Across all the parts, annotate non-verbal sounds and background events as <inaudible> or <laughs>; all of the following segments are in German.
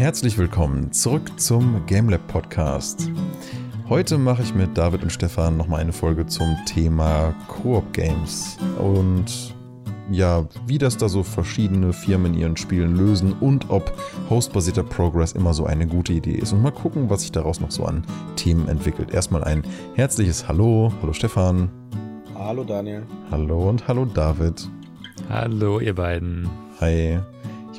herzlich willkommen zurück zum GameLab Podcast. Heute mache ich mit David und Stefan nochmal eine Folge zum Thema Koop Games und ja, wie das da so verschiedene Firmen in ihren Spielen lösen und ob hostbasierter Progress immer so eine gute Idee ist. Und mal gucken, was sich daraus noch so an Themen entwickelt. Erstmal ein herzliches Hallo. Hallo Stefan. Hallo Daniel. Hallo und hallo David. Hallo ihr beiden. Hi.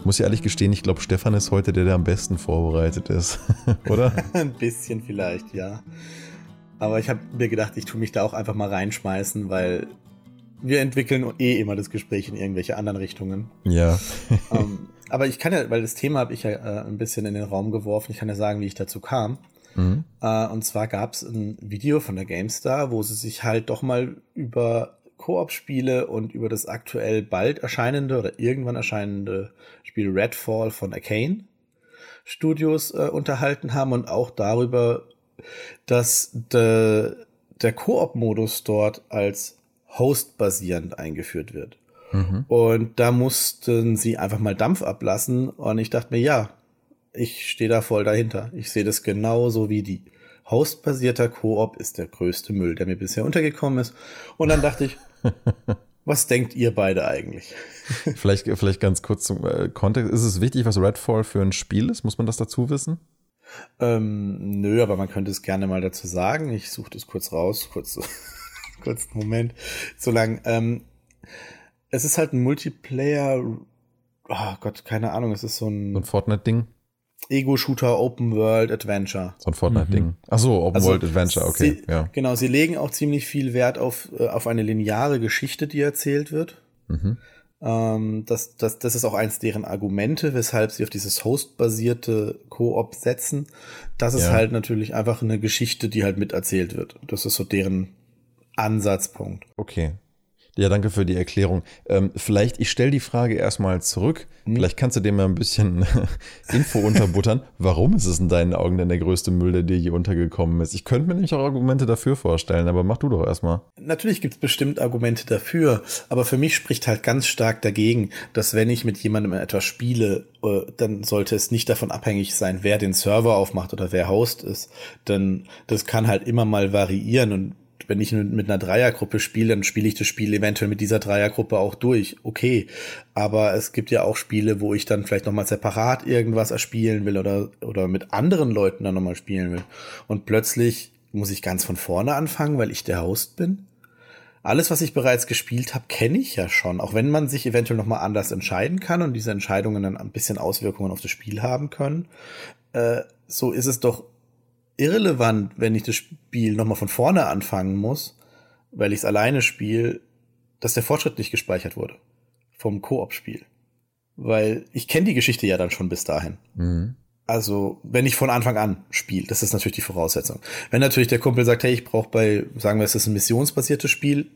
Ich muss ja ehrlich gestehen, ich glaube, Stefan ist heute der, der am besten vorbereitet ist, <laughs> oder? <laughs> Ein bisschen vielleicht, ja. Aber ich habe mir gedacht, ich tue mich da auch einfach mal reinschmeißen, weil wir entwickeln eh immer das Gespräch in irgendwelche anderen Richtungen. Ja. um, ähm, <laughs> aber ich kann ja, weil das Thema habe ich ja äh, ein bisschen in den Raum geworfen, ich kann ja sagen, wie ich dazu kam. Mhm. Uh, und zwar gab es ein Video von der GameStar, wo sie sich halt doch mal über Koop-Spiele und über das aktuell bald erscheinende oder irgendwann erscheinende Spiel Redfall von Arcane Studios äh, unterhalten haben und auch darüber, dass de, der Koop-Modus dort als Host-basierend eingeführt wird. Mhm. Und da mussten sie einfach mal Dampf ablassen und ich dachte mir, ja, ich stehe da voll dahinter. Ich sehe das genauso wie die. Host-basierter Koop ist der größte Müll, der mir bisher untergekommen ist. Und dann dachte ich, <laughs> was denkt ihr beide eigentlich? <laughs> vielleicht, vielleicht ganz kurz zum äh, Kontext. Ist es wichtig, was Redfall für ein Spiel ist? Muss man das dazu wissen? Ähm, nö, aber man könnte es gerne mal dazu sagen. Ich suche das kurz raus. Kurz, <laughs> kurz einen Moment. So lang. Ähm, es ist halt ein Multiplayer. Oh Gott, keine Ahnung. Es ist so ein. So ein Fortnite-Ding? Ego-Shooter Open World Adventure. So ein Fortnite-Ding. Mhm. Ach so, Open also World Adventure, okay. Sie, ja. Genau, sie legen auch ziemlich viel Wert auf, äh, auf eine lineare Geschichte, die erzählt wird. Mhm. Ähm, das, das, das ist auch eins deren Argumente, weshalb sie auf dieses Host-basierte Koop setzen. Das ist ja. halt natürlich einfach eine Geschichte, die halt miterzählt wird. Das ist so deren Ansatzpunkt. Okay. Ja, danke für die Erklärung. Ähm, vielleicht, ich stelle die Frage erstmal zurück. Hm. Vielleicht kannst du dir mal ein bisschen <laughs> Info unterbuttern. Warum ist es in deinen Augen denn der größte Müll, der dir je untergekommen ist? Ich könnte mir nämlich auch Argumente dafür vorstellen, aber mach du doch erstmal. Natürlich gibt es bestimmt Argumente dafür, aber für mich spricht halt ganz stark dagegen, dass wenn ich mit jemandem etwas spiele, äh, dann sollte es nicht davon abhängig sein, wer den Server aufmacht oder wer Host ist. Denn das kann halt immer mal variieren und wenn ich mit einer Dreiergruppe spiele, dann spiele ich das Spiel eventuell mit dieser Dreiergruppe auch durch. Okay. Aber es gibt ja auch Spiele, wo ich dann vielleicht nochmal separat irgendwas erspielen will oder, oder mit anderen Leuten dann nochmal spielen will. Und plötzlich muss ich ganz von vorne anfangen, weil ich der Host bin. Alles, was ich bereits gespielt habe, kenne ich ja schon. Auch wenn man sich eventuell nochmal anders entscheiden kann und diese Entscheidungen dann ein bisschen Auswirkungen auf das Spiel haben können. Äh, so ist es doch irrelevant, wenn ich das Spiel nochmal von vorne anfangen muss, weil ich es alleine spiele, dass der Fortschritt nicht gespeichert wurde vom Koop-Spiel. Weil ich kenne die Geschichte ja dann schon bis dahin. Mhm. Also, wenn ich von Anfang an spiele, das ist natürlich die Voraussetzung. Wenn natürlich der Kumpel sagt, hey, ich brauche bei, sagen wir, es ist ein missionsbasiertes Spiel,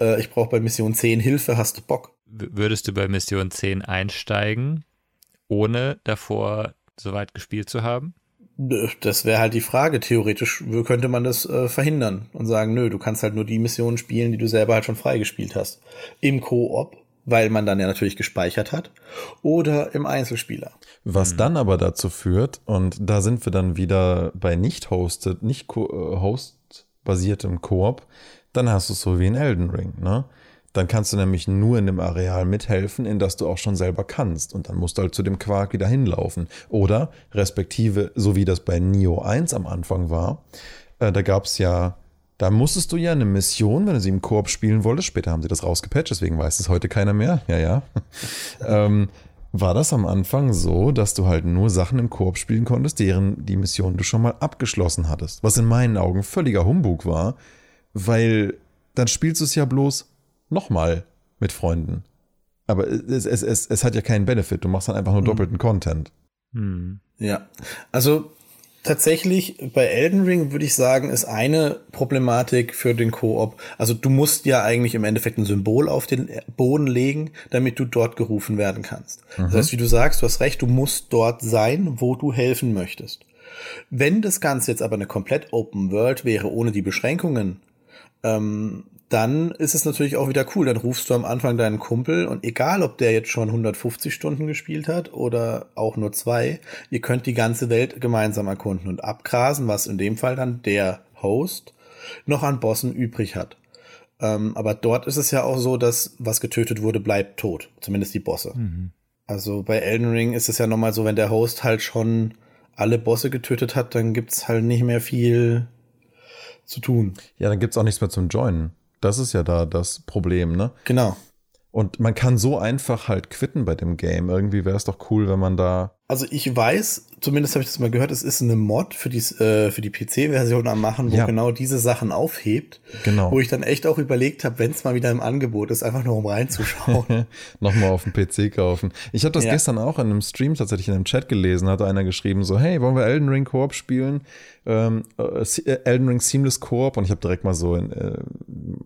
äh, ich brauche bei Mission 10 Hilfe, hast du Bock? Würdest du bei Mission 10 einsteigen, ohne davor soweit gespielt zu haben? Das wäre halt die Frage. Theoretisch könnte man das äh, verhindern und sagen, nö, du kannst halt nur die Missionen spielen, die du selber halt schon freigespielt hast. Im Koop, weil man dann ja natürlich gespeichert hat, oder im Einzelspieler. Was mhm. dann aber dazu führt, und da sind wir dann wieder bei nicht hosted, nicht äh, host-basiertem Koop, dann hast du es so wie in Elden Ring, ne? Dann kannst du nämlich nur in dem Areal mithelfen, in das du auch schon selber kannst. Und dann musst du halt zu dem Quark wieder hinlaufen. Oder, respektive, so wie das bei Nio 1 am Anfang war, äh, da gab es ja, da musstest du ja eine Mission, wenn du sie im Koop spielen wolltest, später haben sie das rausgepatcht, deswegen weiß es heute keiner mehr, ja, ja. <laughs> ähm, war das am Anfang so, dass du halt nur Sachen im Koop spielen konntest, deren die Mission du schon mal abgeschlossen hattest. Was in meinen Augen völliger Humbug war, weil dann spielst du es ja bloß nochmal mit Freunden. Aber es, es, es, es hat ja keinen Benefit. Du machst dann einfach nur mhm. doppelten Content. Hm. Ja, also tatsächlich bei Elden Ring würde ich sagen, ist eine Problematik für den Koop. Also du musst ja eigentlich im Endeffekt ein Symbol auf den Boden legen, damit du dort gerufen werden kannst. Mhm. Das heißt, wie du sagst, du hast recht, du musst dort sein, wo du helfen möchtest. Wenn das Ganze jetzt aber eine komplett Open World wäre, ohne die Beschränkungen, ähm, dann ist es natürlich auch wieder cool. Dann rufst du am Anfang deinen Kumpel und egal, ob der jetzt schon 150 Stunden gespielt hat oder auch nur zwei, ihr könnt die ganze Welt gemeinsam erkunden und abgrasen, was in dem Fall dann der Host noch an Bossen übrig hat. Ähm, aber dort ist es ja auch so, dass was getötet wurde, bleibt tot. Zumindest die Bosse. Mhm. Also bei Elden Ring ist es ja nochmal so, wenn der Host halt schon alle Bosse getötet hat, dann gibt's halt nicht mehr viel zu tun. Ja, dann gibt's auch nichts mehr zum Joinen. Das ist ja da das Problem, ne? Genau. Und man kann so einfach halt quitten bei dem Game. Irgendwie wäre es doch cool, wenn man da. Also ich weiß, zumindest habe ich das mal gehört, es ist eine Mod für die, äh, für die PC-Version am Machen, wo ja. genau diese Sachen aufhebt. Genau. Wo ich dann echt auch überlegt habe, wenn es mal wieder im Angebot ist, einfach nur um reinzuschauen. <laughs> Nochmal auf dem PC kaufen. Ich habe das ja. gestern auch in einem Stream tatsächlich in einem Chat gelesen, hat einer geschrieben, so, hey, wollen wir Elden Ring Koop spielen? Ähm, äh, äh Elden Ring Seamless Koop und ich habe direkt mal so, in, äh,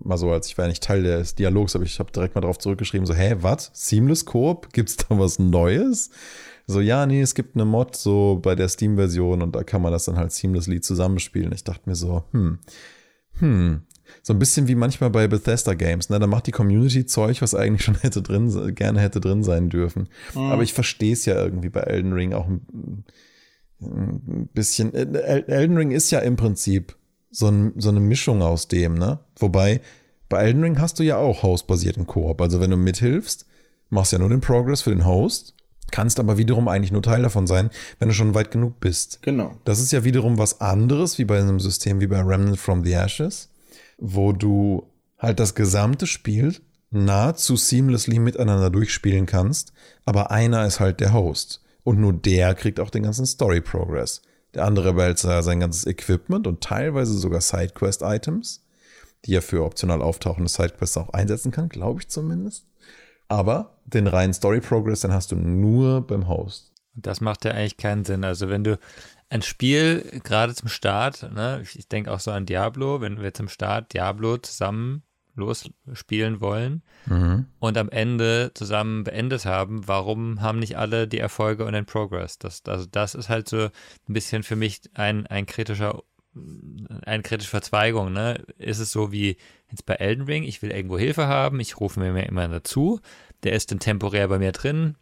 mal so, als ich war ja nicht Teil des Dialogs, aber ich habe direkt mal darauf zurückgeschrieben, so, hä, was? Seamless Koop? Gibt's da was Neues? So, ja, nee, es gibt eine Mod so bei der Steam-Version und da kann man das dann halt seamlessly zusammenspielen. Ich dachte mir so, hm, hm, so ein bisschen wie manchmal bei Bethesda Games, ne? Da macht die Community Zeug, was eigentlich schon <laughs> hätte drin, gerne hätte drin sein dürfen. Mhm. Aber ich verstehe es ja irgendwie bei Elden Ring auch ein, ein bisschen. Elden Ring ist ja im Prinzip so, ein, so eine Mischung aus dem, ne? Wobei, bei Elden Ring hast du ja auch Host-basierten Koop. Also wenn du mithilfst, machst ja nur den Progress für den Host kannst aber wiederum eigentlich nur Teil davon sein, wenn du schon weit genug bist. Genau. Das ist ja wiederum was anderes, wie bei einem System wie bei Remnant from the Ashes, wo du halt das gesamte Spiel nahezu seamlessly miteinander durchspielen kannst, aber einer ist halt der Host. Und nur der kriegt auch den ganzen Story-Progress. Der andere behält sein ganzes Equipment und teilweise sogar Sidequest-Items, die er für optional auftauchende Sidequests auch einsetzen kann, glaube ich zumindest. Aber den reinen Story Progress, dann hast du nur beim Host. Das macht ja eigentlich keinen Sinn. Also wenn du ein Spiel gerade zum Start, ne, ich denke auch so an Diablo, wenn wir zum Start Diablo zusammen losspielen wollen mhm. und am Ende zusammen beendet haben, warum haben nicht alle die Erfolge und den Progress? Das, also das ist halt so ein bisschen für mich ein, ein kritischer eine kritische Verzweigung, ne? Ist es so wie jetzt bei Elden Ring, ich will irgendwo Hilfe haben, ich rufe mir immer dazu, der ist dann temporär bei mir drin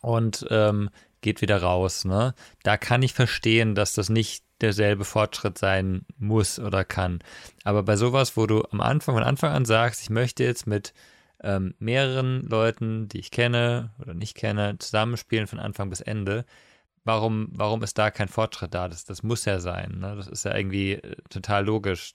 und ähm, geht wieder raus, ne? Da kann ich verstehen, dass das nicht derselbe Fortschritt sein muss oder kann. Aber bei sowas, wo du am Anfang, von Anfang an sagst, ich möchte jetzt mit ähm, mehreren Leuten, die ich kenne oder nicht kenne, zusammenspielen von Anfang bis Ende, warum, warum ist da kein Fortschritt da? Das, das muss ja sein. Ne? Das ist ja irgendwie äh, total logisch.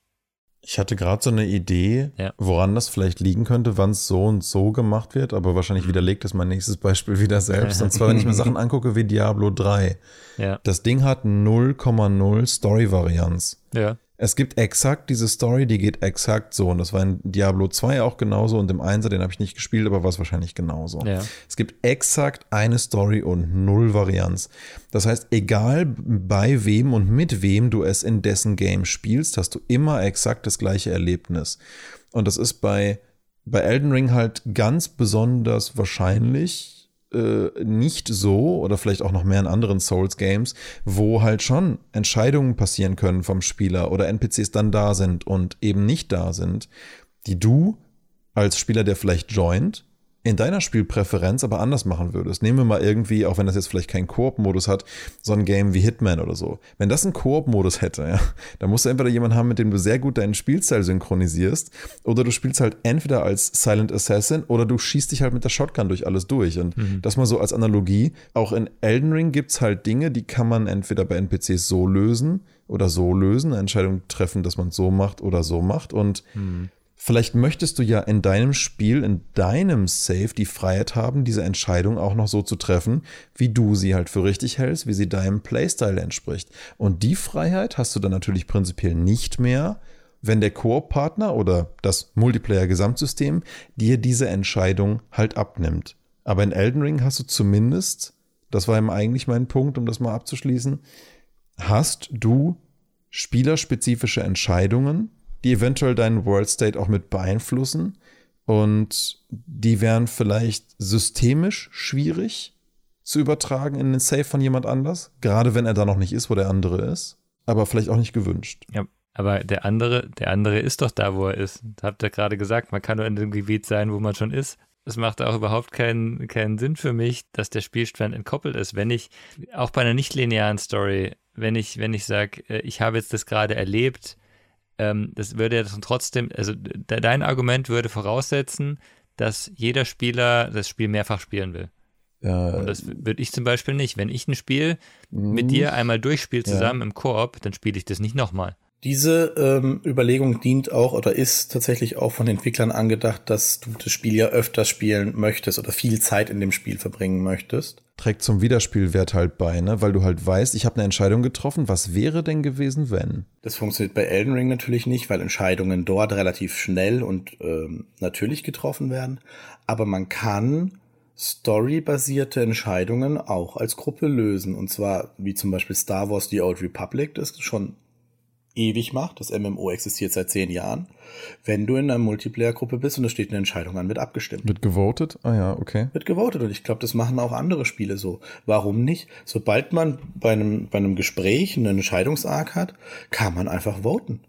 Ich hatte gerade so eine Idee, ja. woran das vielleicht liegen könnte, wann es so und so gemacht wird, aber wahrscheinlich widerlegt es mein nächstes Beispiel <laughs> wieder selbst. Und zwar, wenn ich mir Sachen <laughs> angucke wie Diablo 3. Ja. Das Ding hat 0,0 Story-Varianz. Ja. Es gibt exakt diese Story, die geht exakt so. Und das war in Diablo 2 auch genauso und im 1er, den habe ich nicht gespielt, aber war es wahrscheinlich genauso. Ja. Es gibt exakt eine Story und null Varianz. Das heißt, egal bei wem und mit wem du es in dessen Game spielst, hast du immer exakt das gleiche Erlebnis. Und das ist bei, bei Elden Ring halt ganz besonders wahrscheinlich, äh, nicht so oder vielleicht auch noch mehr in anderen Souls-Games, wo halt schon Entscheidungen passieren können vom Spieler oder NPCs dann da sind und eben nicht da sind, die du als Spieler, der vielleicht joint, in deiner Spielpräferenz aber anders machen würdest. Nehmen wir mal irgendwie, auch wenn das jetzt vielleicht keinen Koop-Modus hat, so ein Game wie Hitman oder so. Wenn das einen Koop-Modus hätte, ja, dann musst du entweder jemanden haben, mit dem du sehr gut deinen Spielstyle synchronisierst, oder du spielst halt entweder als Silent Assassin oder du schießt dich halt mit der Shotgun durch alles durch. Und mhm. das mal so als Analogie. Auch in Elden Ring gibt's halt Dinge, die kann man entweder bei NPCs so lösen oder so lösen, eine Entscheidung treffen, dass man es so macht oder so macht. Und mhm Vielleicht möchtest du ja in deinem Spiel, in deinem Save die Freiheit haben, diese Entscheidung auch noch so zu treffen, wie du sie halt für richtig hältst, wie sie deinem Playstyle entspricht. Und die Freiheit hast du dann natürlich prinzipiell nicht mehr, wenn der Koop-Partner oder das Multiplayer-Gesamtsystem dir diese Entscheidung halt abnimmt. Aber in Elden Ring hast du zumindest, das war eben eigentlich mein Punkt, um das mal abzuschließen, hast du spielerspezifische Entscheidungen, die eventuell deinen World State auch mit beeinflussen. Und die wären vielleicht systemisch schwierig zu übertragen in den Safe von jemand anders. Gerade wenn er da noch nicht ist, wo der andere ist. Aber vielleicht auch nicht gewünscht. Ja. Aber der andere, der andere ist doch da, wo er ist. Das habt ihr gerade gesagt, man kann nur in dem Gebiet sein, wo man schon ist. Es macht auch überhaupt keinen, keinen Sinn für mich, dass der Spielstand entkoppelt ist. Wenn ich, auch bei einer nicht-linearen Story, wenn ich, wenn ich sage, äh, ich habe jetzt das gerade erlebt, ähm, das würde ja trotzdem, also de dein Argument würde voraussetzen, dass jeder Spieler das Spiel mehrfach spielen will. Ja, und das würde ich zum Beispiel nicht. Wenn ich ein Spiel mit dir einmal durchspiele zusammen ja. im Koop, dann spiele ich das nicht nochmal. Diese ähm, Überlegung dient auch oder ist tatsächlich auch von Entwicklern angedacht, dass du das Spiel ja öfters spielen möchtest oder viel Zeit in dem Spiel verbringen möchtest. Trägt zum Wiederspielwert halt bei, ne? Weil du halt weißt, ich habe eine Entscheidung getroffen, was wäre denn gewesen, wenn? Das funktioniert bei Elden Ring natürlich nicht, weil Entscheidungen dort relativ schnell und ähm, natürlich getroffen werden. Aber man kann storybasierte Entscheidungen auch als Gruppe lösen. Und zwar, wie zum Beispiel Star Wars The Old Republic, das schon ewig macht. Das MMO existiert seit zehn Jahren. Wenn du in einer Multiplayer-Gruppe bist und es steht eine Entscheidung an, wird abgestimmt. Wird gewotet? Ah ja, okay. Wird gewotet und ich glaube, das machen auch andere Spiele so. Warum nicht? Sobald man bei einem, bei einem Gespräch einen Entscheidungsarg hat, kann man einfach voten.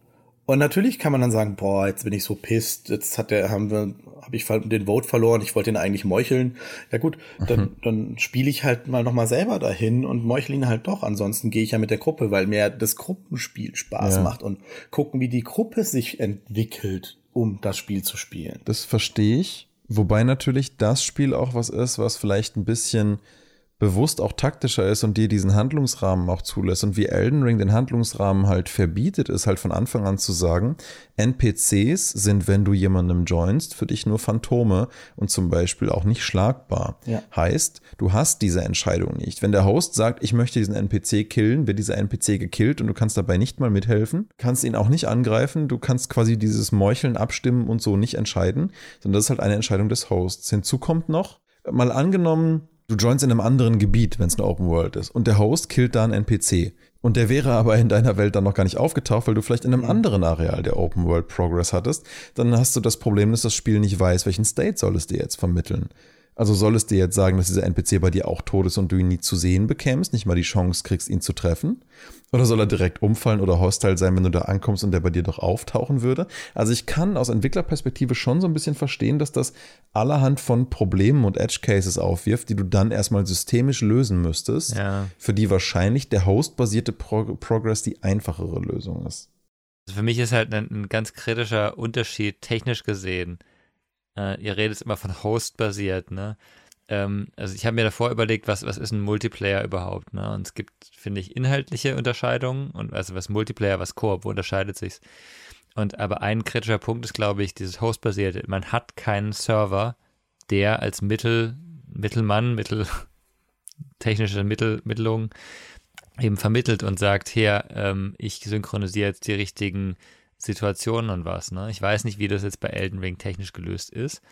Und natürlich kann man dann sagen, boah, jetzt bin ich so pisst, jetzt hat der, haben wir, habe ich den Vote verloren, ich wollte ihn eigentlich meucheln. Ja gut, dann, mhm. dann spiele ich halt mal nochmal selber dahin und meuchle ihn halt doch. Ansonsten gehe ich ja mit der Gruppe, weil mir das Gruppenspiel Spaß ja. macht und gucken, wie die Gruppe sich entwickelt, um das Spiel zu spielen. Das verstehe ich. Wobei natürlich das Spiel auch was ist, was vielleicht ein bisschen bewusst auch taktischer ist und dir diesen Handlungsrahmen auch zulässt und wie Elden Ring den Handlungsrahmen halt verbietet, ist halt von Anfang an zu sagen, NPCs sind, wenn du jemandem joinst, für dich nur Phantome und zum Beispiel auch nicht schlagbar. Ja. Heißt, du hast diese Entscheidung nicht. Wenn der Host sagt, ich möchte diesen NPC killen, wird dieser NPC gekillt und du kannst dabei nicht mal mithelfen, kannst ihn auch nicht angreifen, du kannst quasi dieses Meucheln abstimmen und so nicht entscheiden, sondern das ist halt eine Entscheidung des Hosts. Hinzu kommt noch, mal angenommen, Du joinst in einem anderen Gebiet, wenn es eine Open World ist. Und der Host killt da einen NPC. Und der wäre aber in deiner Welt dann noch gar nicht aufgetaucht, weil du vielleicht in einem anderen Areal der Open World Progress hattest. Dann hast du das Problem, dass das Spiel nicht weiß, welchen State soll es dir jetzt vermitteln. Also soll es dir jetzt sagen, dass dieser NPC bei dir auch tot ist und du ihn nie zu sehen bekämst, nicht mal die Chance kriegst, ihn zu treffen? Oder soll er direkt umfallen oder hostile sein, wenn du da ankommst und der bei dir doch auftauchen würde? Also ich kann aus Entwicklerperspektive schon so ein bisschen verstehen, dass das allerhand von Problemen und Edge Cases aufwirft, die du dann erstmal systemisch lösen müsstest, ja. für die wahrscheinlich der hostbasierte Pro Progress die einfachere Lösung ist. Also für mich ist halt ein, ein ganz kritischer Unterschied technisch gesehen äh, ihr redet immer von Host-basiert, ne? Ähm, also ich habe mir davor überlegt, was, was ist ein Multiplayer überhaupt, ne? Und es gibt, finde ich, inhaltliche Unterscheidungen und also was Multiplayer, was Koop, wo unterscheidet sich's? Und aber ein kritischer Punkt ist, glaube ich, dieses Host-basierte. Man hat keinen Server, der als Mittel, Mittelmann, Mittel, <laughs> technische Mittel, Mittelung eben vermittelt und sagt, hier, ähm, ich synchronisiere jetzt die richtigen Situationen und was. Ne? Ich weiß nicht, wie das jetzt bei Elden Ring technisch gelöst ist,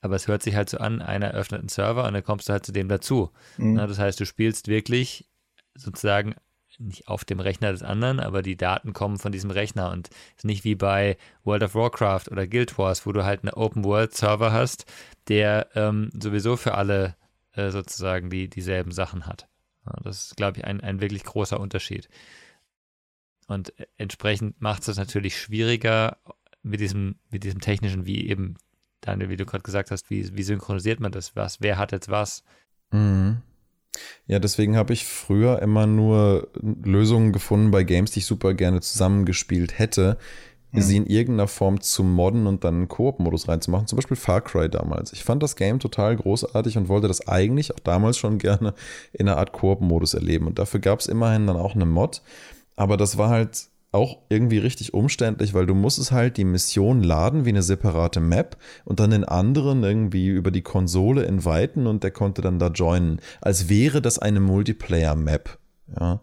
aber es hört sich halt so an, einer öffnet einen Server und dann kommst du halt zu dem dazu. Mhm. Ne? Das heißt, du spielst wirklich sozusagen nicht auf dem Rechner des anderen, aber die Daten kommen von diesem Rechner und ist nicht wie bei World of Warcraft oder Guild Wars, wo du halt einen Open World Server hast, der ähm, sowieso für alle äh, sozusagen die dieselben Sachen hat. Ja, das ist, glaube ich, ein, ein wirklich großer Unterschied. Und entsprechend macht es das natürlich schwieriger mit diesem, mit diesem technischen, wie eben, Daniel, wie du gerade gesagt hast, wie, wie synchronisiert man das? Was, wer hat jetzt was? Mhm. Ja, deswegen habe ich früher immer nur Lösungen gefunden bei Games, die ich super gerne zusammengespielt hätte, mhm. sie in irgendeiner Form zu modden und dann einen Koop-Modus reinzumachen. Zum Beispiel Far Cry damals. Ich fand das Game total großartig und wollte das eigentlich auch damals schon gerne in einer Art Koop-Modus erleben. Und dafür gab es immerhin dann auch eine Mod, aber das war halt auch irgendwie richtig umständlich, weil du musstest halt die Mission laden wie eine separate Map und dann den anderen irgendwie über die Konsole inviten und der konnte dann da joinen, als wäre das eine Multiplayer-Map. Ja.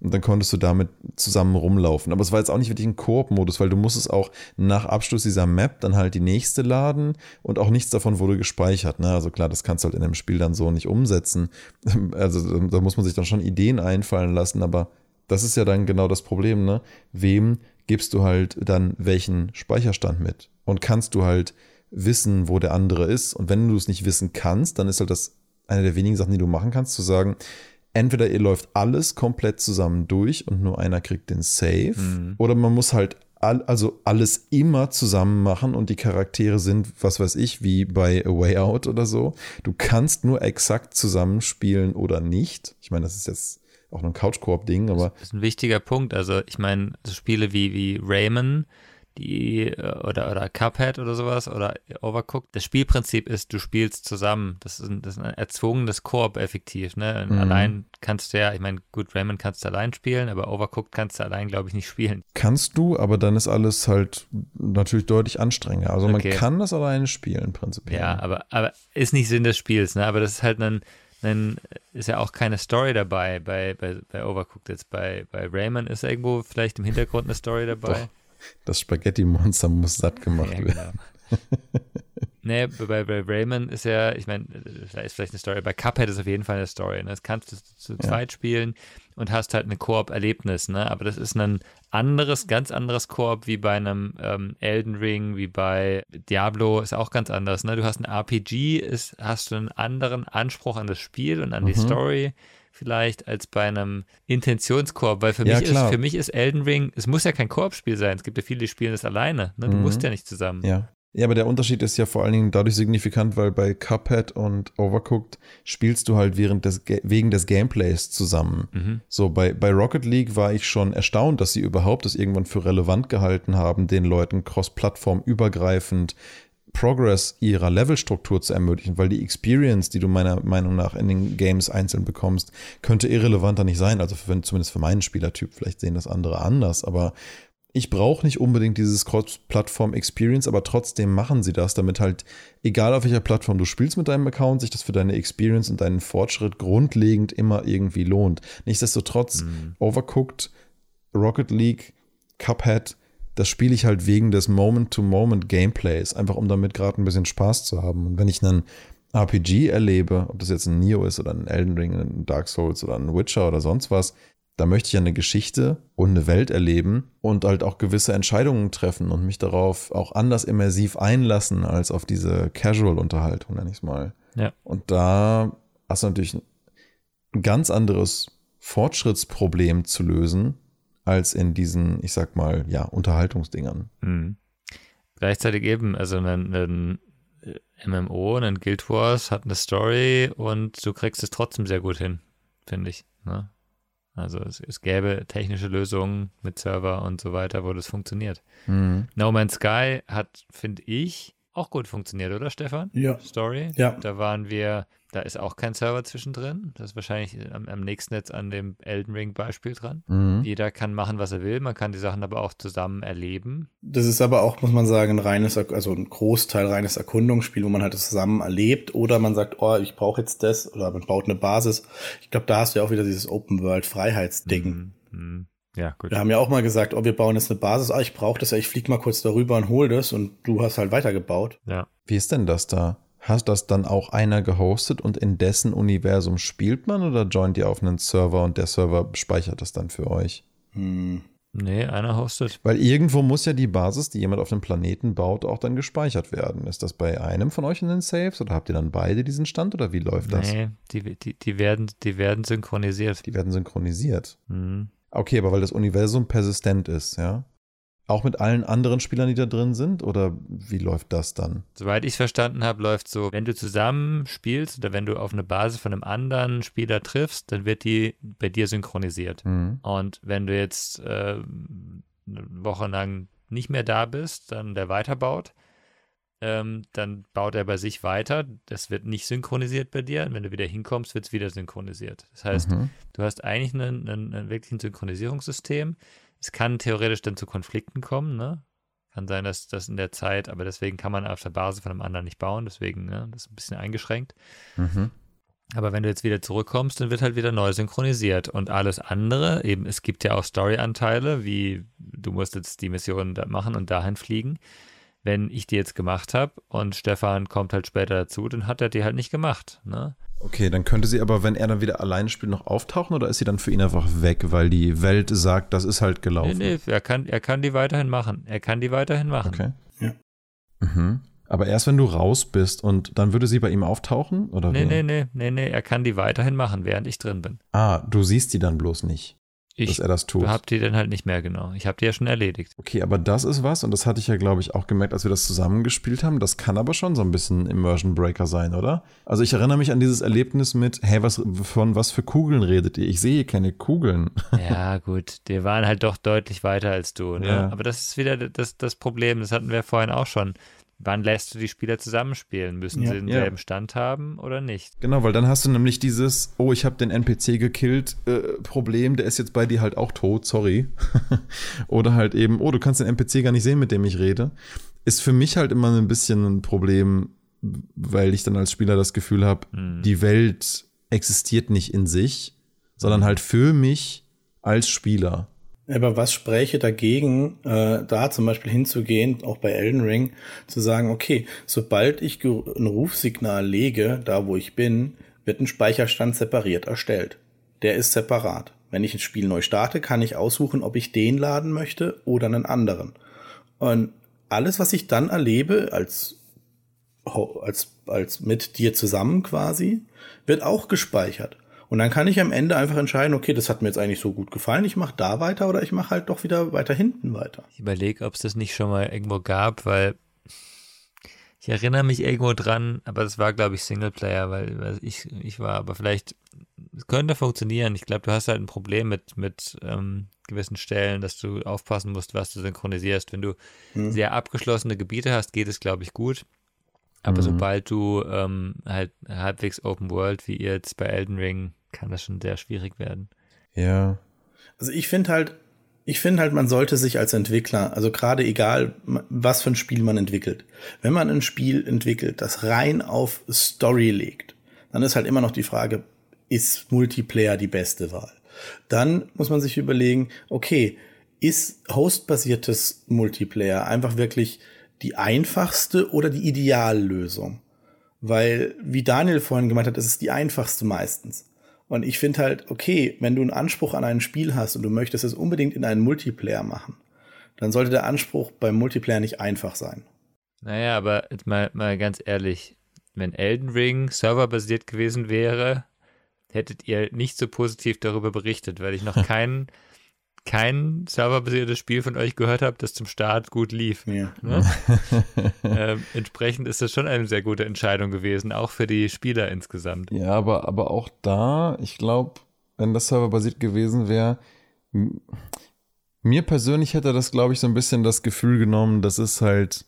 Und dann konntest du damit zusammen rumlaufen. Aber es war jetzt auch nicht wirklich ein Koop-Modus, weil du musstest auch nach Abschluss dieser Map dann halt die nächste laden und auch nichts davon wurde gespeichert. Ne? Also klar, das kannst du halt in einem Spiel dann so nicht umsetzen. <laughs> Also da muss man sich dann schon Ideen einfallen lassen, aber das ist ja dann genau das Problem, ne? Wem gibst du halt dann welchen Speicherstand mit? Und kannst du halt wissen, wo der andere ist? Und wenn du es nicht wissen kannst, dann ist halt das eine der wenigen Sachen, die du machen kannst, zu sagen, entweder ihr läuft alles komplett zusammen durch und nur einer kriegt den Save, mhm. oder man muss halt all, also alles immer zusammen machen und die Charaktere sind, was weiß ich, wie bei A Way Out oder so. Du kannst nur exakt zusammenspielen oder nicht. Ich meine, das ist jetzt auch ein Couch-Koop-Ding, aber. Das ist ein wichtiger Punkt. Also, ich meine, so Spiele wie, wie Rayman, die äh, oder, oder Cuphead oder sowas oder Overcooked. Das Spielprinzip ist, du spielst zusammen. Das ist ein, das ist ein erzwungenes Koop effektiv. Ne? Mhm. Allein kannst du ja, ich meine, gut, Raymond kannst du allein spielen, aber Overcooked kannst du allein, glaube ich, nicht spielen. Kannst du, aber dann ist alles halt natürlich deutlich anstrengender. Also okay. man kann das alleine spielen, prinzipiell. Ja, aber, aber ist nicht Sinn des Spiels, ne? Aber das ist halt ein dann ist ja auch keine Story dabei bei, bei, bei Overcooked jetzt. Bei, bei Rayman ist irgendwo vielleicht im Hintergrund eine Story dabei. Doch. Das Spaghetti-Monster muss satt gemacht ja, werden. Genau. <laughs> nee, bei, bei Rayman ist ja, ich meine, da ist vielleicht eine Story. Bei Cuphead ist auf jeden Fall eine Story. Ne? Das kannst du zu ja. zweit spielen und hast halt ein Koop-Erlebnis. Ne? Aber das ist ein anderes, ganz anderes Koop wie bei einem ähm, Elden Ring, wie bei Diablo, ist auch ganz anders. Ne? Du hast ein RPG, ist, hast du einen anderen Anspruch an das Spiel und an mhm. die Story vielleicht als bei einem Intentionskorb, weil für, ja, mich ist, für mich ist Elden Ring, es muss ja kein Koop-Spiel sein, es gibt ja viele, die spielen das alleine, ne? du mhm. musst ja nicht zusammen. Ja. Ja, aber der Unterschied ist ja vor allen Dingen dadurch signifikant, weil bei Cuphead und Overcooked spielst du halt während des, wegen des Gameplays zusammen. Mhm. So, bei, bei Rocket League war ich schon erstaunt, dass sie überhaupt das irgendwann für relevant gehalten haben, den Leuten cross-plattform übergreifend Progress ihrer Levelstruktur zu ermöglichen, weil die Experience, die du meiner Meinung nach in den Games einzeln bekommst, könnte irrelevanter nicht sein. Also für, zumindest für meinen Spielertyp. Vielleicht sehen das andere anders, aber ich brauche nicht unbedingt dieses Cross-Plattform-Experience, aber trotzdem machen sie das, damit halt, egal auf welcher Plattform du spielst mit deinem Account, sich das für deine Experience und deinen Fortschritt grundlegend immer irgendwie lohnt. Nichtsdestotrotz, mhm. Overcooked, Rocket League, Cuphead, das spiele ich halt wegen des Moment-to-Moment-Gameplays, einfach um damit gerade ein bisschen Spaß zu haben. Und wenn ich einen RPG erlebe, ob das jetzt ein Neo ist oder ein Elden Ring, ein Dark Souls oder ein Witcher oder sonst was, da möchte ich ja eine Geschichte und eine Welt erleben und halt auch gewisse Entscheidungen treffen und mich darauf auch anders immersiv einlassen als auf diese Casual-Unterhaltung, nenne ich es mal. Ja. Und da hast du natürlich ein ganz anderes Fortschrittsproblem zu lösen, als in diesen, ich sag mal, ja, Unterhaltungsdingern. Mhm. Gleichzeitig eben, also ein, ein MMO, ein Guild Wars hat eine Story und du kriegst es trotzdem sehr gut hin, finde ich. Ne? Also es, es, gäbe technische Lösungen mit Server und so weiter, wo das funktioniert. Mhm. No Man's Sky hat, finde ich, auch gut funktioniert, oder Stefan? Ja. Story. Ja. Da waren wir da ist auch kein Server zwischendrin. Das ist wahrscheinlich am, am nächsten jetzt an dem Elden Ring Beispiel dran. Mhm. Jeder kann machen, was er will. Man kann die Sachen aber auch zusammen erleben. Das ist aber auch, muss man sagen, ein reines, also ein Großteil reines Erkundungsspiel, wo man halt das zusammen erlebt. Oder man sagt, oh, ich brauche jetzt das. Oder man baut eine Basis. Ich glaube, da hast du ja auch wieder dieses Open World Freiheitsding. Mhm. Ja, gut. Wir haben ja auch mal gesagt, oh, wir bauen jetzt eine Basis. Ah, ich brauche das ja, ich flieg mal kurz darüber und hol das. Und du hast halt weitergebaut. Ja. Wie ist denn das da? Hast das dann auch einer gehostet und in dessen Universum spielt man oder joint ihr auf einen Server und der Server speichert das dann für euch? Hm. Nee, einer hostet. Weil irgendwo muss ja die Basis, die jemand auf dem Planeten baut, auch dann gespeichert werden. Ist das bei einem von euch in den Saves oder habt ihr dann beide diesen Stand oder wie läuft das? Nee, die, die, die, werden, die werden synchronisiert. Die werden synchronisiert. Mhm. Okay, aber weil das Universum persistent ist, ja? Auch mit allen anderen Spielern, die da drin sind? Oder wie läuft das dann? Soweit ich es verstanden habe, läuft so, wenn du zusammen spielst oder wenn du auf eine Basis von einem anderen Spieler triffst, dann wird die bei dir synchronisiert. Mhm. Und wenn du jetzt äh, eine Woche lang nicht mehr da bist, dann der weiterbaut, ähm, dann baut er bei sich weiter. Das wird nicht synchronisiert bei dir. Und wenn du wieder hinkommst, wird es wieder synchronisiert. Das heißt, mhm. du hast eigentlich ein, ein, ein wirklich ein Synchronisierungssystem es kann theoretisch dann zu Konflikten kommen, ne? Kann sein, dass das in der Zeit, aber deswegen kann man auf der Basis von einem anderen nicht bauen, deswegen, ne, das ist ein bisschen eingeschränkt. Mhm. Aber wenn du jetzt wieder zurückkommst, dann wird halt wieder neu synchronisiert. Und alles andere, eben, es gibt ja auch Story-Anteile, wie du musst jetzt die Mission machen und dahin fliegen. Wenn ich die jetzt gemacht habe und Stefan kommt halt später dazu, dann hat er die halt nicht gemacht. Ne? Okay, dann könnte sie aber, wenn er dann wieder alleine spielt, noch auftauchen oder ist sie dann für ihn einfach weg, weil die Welt sagt, das ist halt gelaufen? Nee, nee, er kann, er kann die weiterhin machen. Er kann die weiterhin machen. Okay. Ja. Mhm. Aber erst wenn du raus bist und dann würde sie bei ihm auftauchen? Oder Nee, wie? nee, nee, nee, nee, er kann die weiterhin machen, während ich drin bin. Ah, du siehst die dann bloß nicht, dass Ich er das tut. hab die dann halt nicht mehr genau. Ich habe die ja schon erledigt. Okay, aber das ist was, und das hatte ich ja, glaube ich, auch gemerkt, als wir das zusammengespielt haben. Das kann aber schon so ein bisschen Immersion Breaker sein, oder? Also ich erinnere mich an dieses Erlebnis mit, hey, was, von was für Kugeln redet ihr? Ich sehe hier keine Kugeln. <laughs> Ja, gut, die waren halt doch deutlich weiter als du. Ne? Ja. Aber das ist wieder das, das Problem, das hatten wir vorhin auch schon. Wann lässt du die Spieler zusammenspielen? Müssen Ja. sie denselben Ja. Stand haben oder nicht? Genau, weil dann hast du nämlich dieses, oh, ich habe den NPC gekillt, äh, Problem, der ist jetzt bei dir halt auch tot, sorry. <laughs> Oder halt eben, oh, du kannst den NPC gar nicht sehen, mit dem ich rede. Ist für mich halt immer ein bisschen ein Problem, weil ich dann als Spieler das Gefühl habe, Hm. die Welt existiert nicht in sich, sondern halt für mich als Spieler. Aber was spräche dagegen, äh, da zum Beispiel hinzugehen, auch bei Elden Ring, zu sagen, okay, sobald ich ein Rufsignal lege, da wo ich bin, wird ein Speicherstand separiert erstellt. Der ist separat. Wenn ich ein Spiel neu starte, kann ich aussuchen, ob ich den laden möchte oder einen anderen. Und alles, was ich dann erlebe, als, als, als mit dir zusammen quasi, wird auch gespeichert. Und dann kann ich am Ende einfach entscheiden, okay, das hat mir jetzt eigentlich so gut gefallen, ich mache da weiter oder ich mache halt doch wieder weiter hinten weiter. Ich überlege, ob es das nicht schon mal irgendwo gab, weil ich erinnere mich irgendwo dran, aber das war, glaube ich, Singleplayer, weil, weil ich, ich war, aber vielleicht es könnte funktionieren. Ich glaube, du hast halt ein Problem mit, mit ähm, gewissen Stellen, dass du aufpassen musst, was du synchronisierst. Wenn du sehr abgeschlossene Gebiete hast, geht es, glaube ich, gut. Aber Mhm. sobald du ähm, halt halbwegs Open World, wie ihr jetzt bei Elden Ring, kann das schon sehr schwierig werden. Ja. Also ich finde halt, ich finde halt, man sollte sich als Entwickler, also gerade egal, was für ein Spiel man entwickelt, wenn man ein Spiel entwickelt, das rein auf Story legt, dann ist halt immer noch die Frage, ist Multiplayer die beste Wahl? Dann muss man sich überlegen, okay, ist hostbasiertes Multiplayer einfach wirklich die einfachste oder die Ideallösung? Weil, wie Daniel vorhin gemeint hat, ist es die einfachste meistens. Und ich finde halt, okay, wenn du einen Anspruch an ein Spiel hast und du möchtest es unbedingt in einen Multiplayer machen, dann sollte der Anspruch beim Multiplayer nicht einfach sein. Naja, aber jetzt mal, mal ganz ehrlich, wenn Elden Ring serverbasiert gewesen wäre, hättet ihr nicht so positiv darüber berichtet, weil ich noch <laughs> kein, kein serverbasiertes Spiel von euch gehört habe, das zum Start gut lief. Ja. Ne? <laughs> ähm, entsprechend ist das schon eine sehr gute Entscheidung gewesen, auch für die Spieler insgesamt. Ja, aber, aber auch da, ich glaube, wenn das serverbasiert gewesen wäre, mir persönlich hätte das, glaube ich, so ein bisschen das Gefühl genommen, das ist halt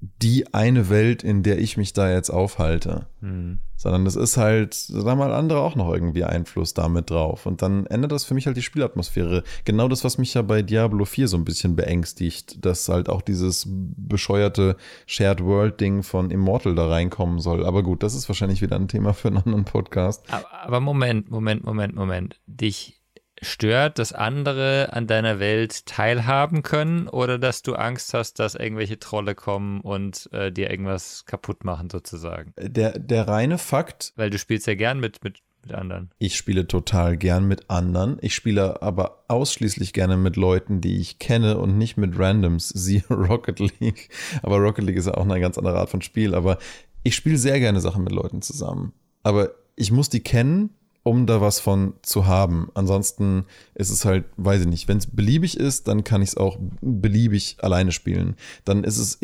die eine Welt, in der ich mich da jetzt aufhalte. Hm. Sondern das ist halt, da haben halt andere auch noch irgendwie Einfluss damit drauf. Und dann ändert das für mich halt die Spielatmosphäre. Genau das, was mich ja bei Diablo 4 so ein bisschen beängstigt, dass halt auch dieses bescheuerte Shared World-Ding von Immortal da reinkommen soll. Aber gut, das ist wahrscheinlich wieder ein Thema für einen anderen Podcast. Aber, aber Moment, Moment, Moment, Moment. Dich stört, dass andere an deiner Welt teilhaben können oder dass du Angst hast, dass irgendwelche Trolle kommen und äh, dir irgendwas kaputt machen sozusagen? Der, der reine Fakt, Weil du spielst ja gern mit, mit, mit anderen. ich spiele total gern mit anderen. Ich spiele aber ausschließlich gerne mit Leuten, die ich kenne und nicht mit Randoms, <laughs> siehe Rocket League. Aber Rocket League ist ja auch eine ganz andere Art von Spiel. Aber ich spiele sehr gerne Sachen mit Leuten zusammen. Aber ich muss die kennen, um da was von zu haben. Ansonsten ist es halt, weiß ich nicht, wenn es beliebig ist, dann kann ich es auch beliebig alleine spielen. Dann ist es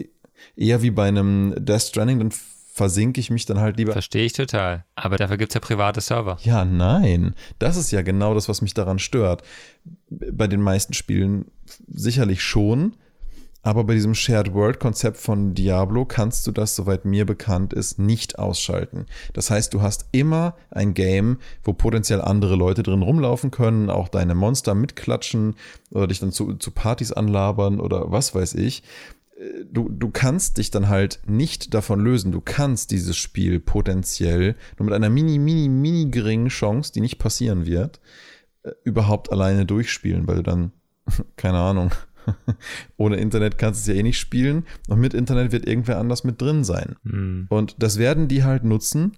eher wie bei einem Death Stranding, dann versinke ich mich dann halt lieber Verstehe ich total. Aber dafür gibt es ja private Server. ja, nein. Das ist ja genau das, was mich daran stört. Bei den meisten Spielen sicherlich schon. Aber bei diesem Shared World-Konzept von Diablo kannst du das, soweit mir bekannt ist, nicht ausschalten. Das heißt, du hast immer ein Game, wo potenziell andere Leute drin rumlaufen können, auch deine Monster mitklatschen oder dich dann zu, zu Partys anlabern oder was weiß ich du, du kannst dich dann halt nicht davon lösen. Du kannst dieses Spiel potenziell nur mit einer mini, mini, mini geringen Chance, die nicht passieren wird, äh, überhaupt alleine durchspielen, weil du dann, <laughs> keine Ahnung, <laughs> ohne Internet kannst du es ja eh nicht spielen und mit Internet wird irgendwer anders mit drin sein. Hm. Und das werden die halt nutzen,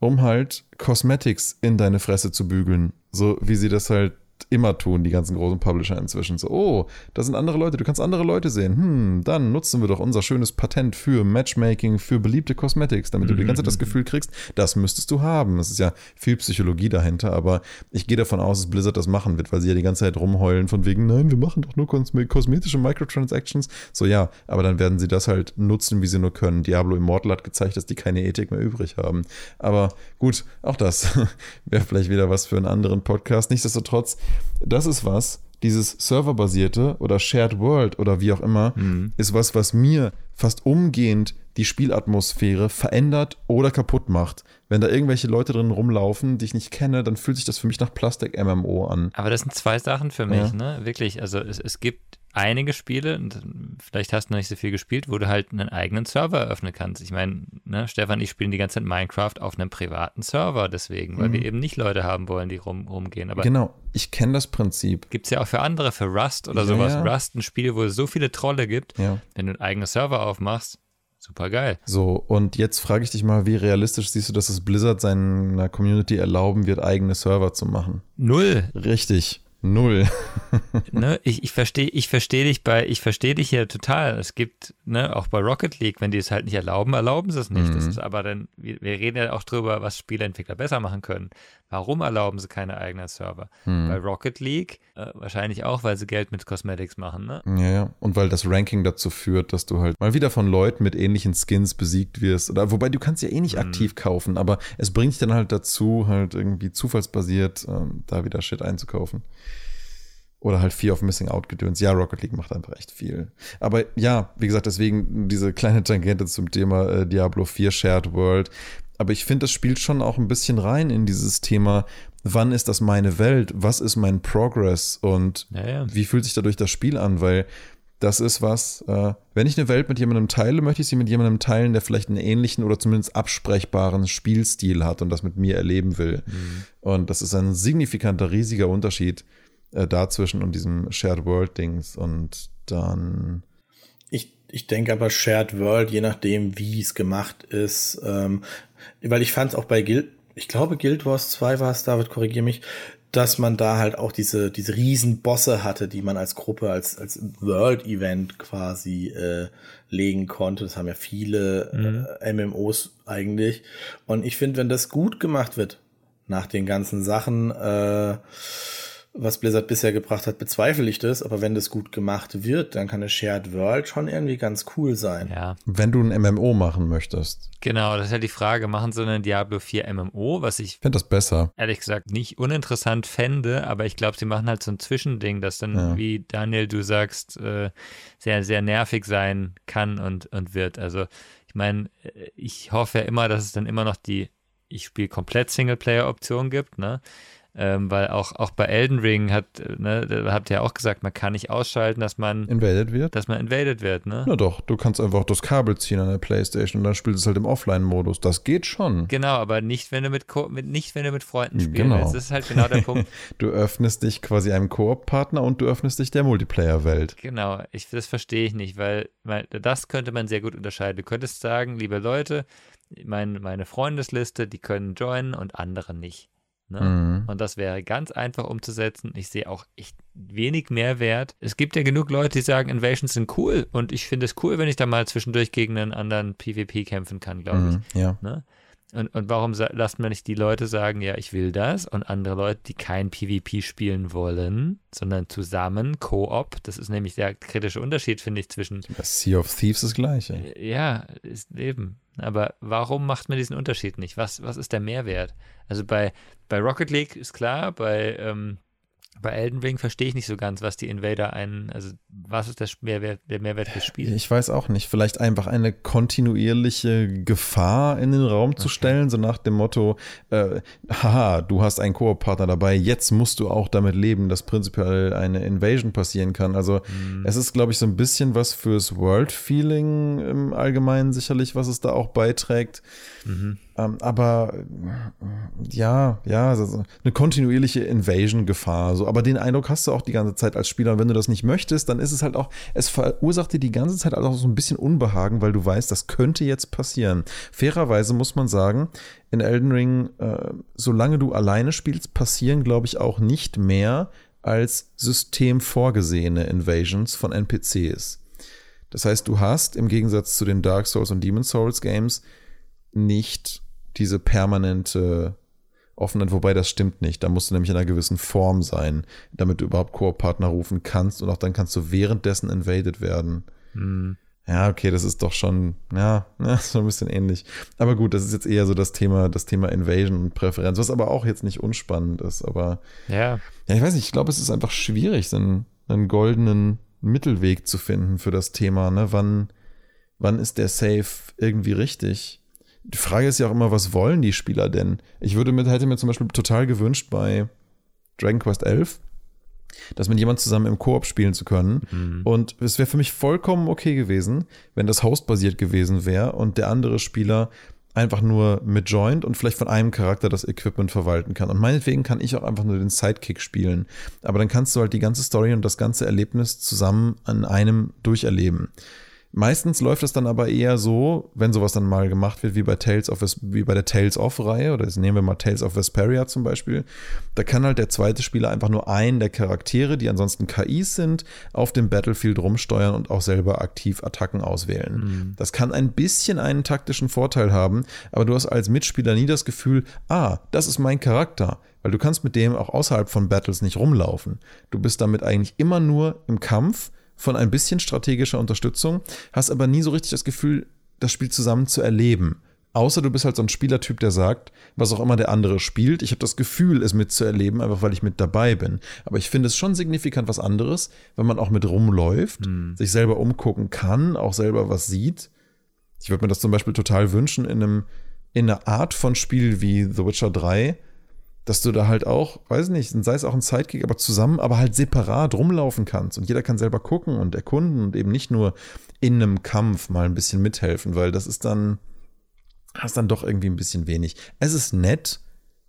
um halt Cosmetics in deine Fresse zu bügeln. So wie sie das halt immer tun, die ganzen großen Publisher inzwischen. So, oh, da sind andere Leute, du kannst andere Leute sehen. Hm, dann nutzen wir doch unser schönes Patent für Matchmaking, für beliebte Cosmetics, damit du die ganze Zeit das mhm. Gefühl kriegst, das müsstest du haben. Es ist ja viel Psychologie dahinter, aber ich gehe davon aus, dass Blizzard das machen wird, weil sie ja die ganze Zeit rumheulen von wegen, nein, wir machen doch nur kosmetische Microtransactions. So, ja, aber dann werden sie das halt nutzen, wie sie nur können. Diablo Immortal hat gezeigt, dass die keine Ethik mehr übrig haben. Aber gut, auch das <laughs> wäre vielleicht wieder was für einen anderen Podcast. Nichtsdestotrotz, das ist was, dieses serverbasierte oder Shared World oder wie auch immer, mhm. ist was, was mir fast umgehend die Spielatmosphäre verändert oder kaputt macht. Wenn da irgendwelche Leute drin rumlaufen, die ich nicht kenne, dann fühlt sich das für mich nach Plastik-MMO an. Aber das sind zwei Sachen für mich, ja. ne? Wirklich. Also es, es gibt einige Spiele, und vielleicht hast du noch nicht so viel gespielt, wo du halt einen eigenen Server eröffnen kannst. Ich meine, ne, Stefan und ich spielen die ganze Zeit Minecraft auf einem privaten Server deswegen, weil mhm. wir eben nicht Leute haben wollen, die rum, rumgehen. Aber genau, ich kenne das Prinzip. Gibt es ja auch für andere, für Rust oder ja, sowas. Ja. Rust, ein Spiel, wo es so viele Trolle gibt, ja. wenn du einen eigenen Server aufmachst, super geil. So, und jetzt frage ich dich mal, wie realistisch siehst du, dass es Blizzard seiner Community erlauben wird, eigene Server zu machen? Null. Richtig. Null. ne, ich, ich verstehe ich versteh dich bei, ich verstehe dich hier total. Es gibt, ne, auch bei Rocket League, wenn die es halt nicht erlauben, erlauben sie es nicht. Mhm. Das ist aber dann, wir, wir, reden ja auch drüber, was Spieleentwickler besser machen können. Warum erlauben sie keine eigenen Server? Mhm. Bei Rocket League äh, wahrscheinlich auch, weil sie Geld mit Cosmetics machen, ne? Ja, ja. Und weil das Ranking dazu führt, dass du halt mal wieder von Leuten mit ähnlichen Skins besiegt wirst. Oder wobei du kannst ja eh nicht mhm. aktiv kaufen, aber es bringt dich dann halt dazu, halt irgendwie zufallsbasiert ähm, da wieder Shit einzukaufen. Oder halt Fear of Missing Out gedöns. Ja, Rocket League macht einfach echt viel. Aber ja, wie gesagt, deswegen diese kleine Tangente zum Thema äh, Diablo 4 Shared World. Aber ich finde, das spielt schon auch ein bisschen rein in dieses Thema, wann ist das meine Welt? Was ist mein Progress? Und ja, ja. wie fühlt sich dadurch das Spiel an? Weil das ist was, äh, wenn ich eine Welt mit jemandem teile, möchte ich sie mit jemandem teilen, der vielleicht einen ähnlichen oder zumindest absprechbaren Spielstil hat und das mit mir erleben will. Mhm. Und das ist ein signifikanter, riesiger Unterschied äh, dazwischen und diesem Shared World Dings und dann. Ich, ich denke aber Shared World, je nachdem, wie es gemacht ist, ähm, weil ich fand es auch bei Guild, ich glaube Guild Wars 2 war es, David, korrigier mich, dass man da halt auch diese, diese riesen Bosse hatte, die man als Gruppe, als, als World-Event quasi äh, legen konnte. Das haben ja viele mhm. äh, MMOs eigentlich. Und ich finde, wenn das gut gemacht wird, nach den ganzen Sachen, äh, was Blizzard bisher gebracht hat, bezweifle ich das, aber wenn das gut gemacht wird, dann kann eine Shared World schon irgendwie ganz cool sein. Ja. Wenn du ein MMO machen möchtest. Genau, das ist ja die Frage, machen sie einen Diablo 4 MMO, was ich finde das besser. Ehrlich gesagt nicht uninteressant fände, aber ich glaube, sie machen halt so ein Zwischending, das dann, ja. wie Daniel, du sagst, äh, sehr, sehr nervig sein kann und, und wird. Also ich meine, äh, ich hoffe ja immer, dass es dann immer noch die ich spiele komplett Singleplayer-Option gibt, ne? Ähm, weil auch, auch bei Elden Ring hat, ne, da habt ihr ja auch gesagt, man kann nicht ausschalten, dass man invaded wird. Dass man invaded wird, ne? Na doch, du kannst einfach das Kabel ziehen an der Playstation und dann spielst du es halt im Offline-Modus. Das geht schon. Genau, aber nicht, wenn du mit, mit nicht, wenn du mit Freunden spielst. Genau. Das ist halt genau der <laughs> Punkt. du öffnest dich quasi einem Koop-Partner und du öffnest dich der Multiplayer-Welt. Genau, ich, das verstehe ich nicht, weil, weil das könnte man sehr gut unterscheiden. Du könntest sagen, liebe Leute, mein, meine Freundesliste, die können joinen und andere nicht. Ne? Mhm. Und das wäre ganz einfach umzusetzen. Ich sehe auch echt wenig Mehrwert. Es gibt ja genug Leute, die sagen, Invasions sind cool und ich finde es cool, wenn ich da mal zwischendurch gegen einen anderen PvP kämpfen kann, glaube mhm, ich. Ja. Ne? Und, und warum lasst man nicht die Leute sagen, ja, ich will das und andere Leute, die kein PvP spielen wollen, sondern zusammen, Koop, das ist nämlich der kritische Unterschied, finde ich, zwischen. Sea of Thieves ist das gleiche. Ja, ist eben. Aber warum macht man diesen Unterschied nicht? Was, was ist der Mehrwert? Also bei, bei Rocket League ist klar, bei, ähm, bei Elden Ring verstehe ich nicht so ganz, was die Invader einen, also was ist das Mehrwert, der Mehrwert fürs Spiel? Ich weiß auch nicht. Vielleicht einfach eine kontinuierliche Gefahr in den Raum zu okay. stellen, so nach dem Motto, äh, haha, du hast einen Koop-Partner dabei, jetzt musst du auch damit leben, dass prinzipiell eine Invasion passieren kann. Also mhm. es ist, glaube ich, so ein bisschen was fürs World-Feeling im Allgemeinen sicherlich, was es da auch beiträgt. Mhm. Ähm, aber ja, ja, also eine kontinuierliche Invasion-Gefahr. So. Aber den Eindruck hast du auch die ganze Zeit als Spieler. Und wenn du das nicht möchtest, dann ist es halt auch, es verursacht dir die ganze Zeit auch so ein bisschen Unbehagen, weil du weißt, das könnte jetzt passieren. Fairerweise muss man sagen, in Elden Ring, äh, solange du alleine spielst, passieren, glaube ich, auch nicht mehr als System vorgesehene Invasions von NPCs. Das heißt, du hast im Gegensatz zu den Dark Souls und Demon Souls Games nicht diese permanente Offenheit, wobei das stimmt nicht. Da musst du nämlich in einer gewissen Form sein, damit du überhaupt Koop-Partner rufen kannst und auch dann kannst du währenddessen invaded werden. Hm. Ja, okay, das ist doch schon, ja, <laughs> ja, so ein bisschen ähnlich. Aber gut, das ist jetzt eher so das Thema, das Thema Invasion und Präferenz, was aber auch jetzt nicht unspannend ist. Aber ja, ja ich weiß nicht, ich glaube, es ist einfach schwierig, einen, einen goldenen Mittelweg zu finden für das Thema. Ne? Wann, wann ist der Safe irgendwie richtig? Die Frage ist ja auch immer, was wollen die Spieler denn? Ich würde mir, hätte mir zum Beispiel total gewünscht bei Dragon Quest 11, dass mit jemand zusammen im Koop spielen zu können. Mhm. Und es wäre für mich vollkommen okay gewesen, wenn das Host-basiert gewesen wäre und der andere Spieler einfach nur mit Joint und vielleicht von einem Charakter das Equipment verwalten kann. Und meinetwegen kann ich auch einfach nur den Sidekick spielen. Aber dann kannst du halt die ganze Story und das ganze Erlebnis zusammen an einem durcherleben. Meistens läuft es dann aber eher so, wenn sowas dann mal gemacht wird, wie bei Tales of wie bei der Tales of Reihe oder jetzt nehmen wir mal Tales of Vesperia zum Beispiel. Da kann halt der zweite Spieler einfach nur einen der Charaktere, die ansonsten KIs sind, auf dem Battlefield rumsteuern und auch selber aktiv Attacken auswählen. Mhm. Das kann ein bisschen einen taktischen Vorteil haben, aber du hast als Mitspieler nie das Gefühl, ah, das ist mein Charakter weil du kannst mit dem auch außerhalb von Battles nicht rumlaufen. Du bist damit eigentlich immer nur im Kampf von ein bisschen strategischer Unterstützung, hast aber nie so richtig das Gefühl, das Spiel zusammen zu erleben. Außer du bist halt so ein Spielertyp, der sagt, was auch immer der andere spielt, ich habe das Gefühl, es mitzuerleben, einfach weil ich mit dabei bin. Aber ich finde es schon signifikant was anderes, wenn man auch mit rumläuft, mhm. sich selber umgucken kann, auch selber was sieht. Ich würde mir das zum Beispiel total wünschen in einem in einer Art von Spiel wie The Witcher 3, dass du da halt auch, weiß nicht, sei es auch ein Sidekick, aber zusammen, aber halt separat rumlaufen kannst und jeder kann selber gucken und erkunden und eben nicht nur in einem Kampf mal ein bisschen mithelfen, weil das ist dann, hast dann doch irgendwie ein bisschen wenig. Es ist nett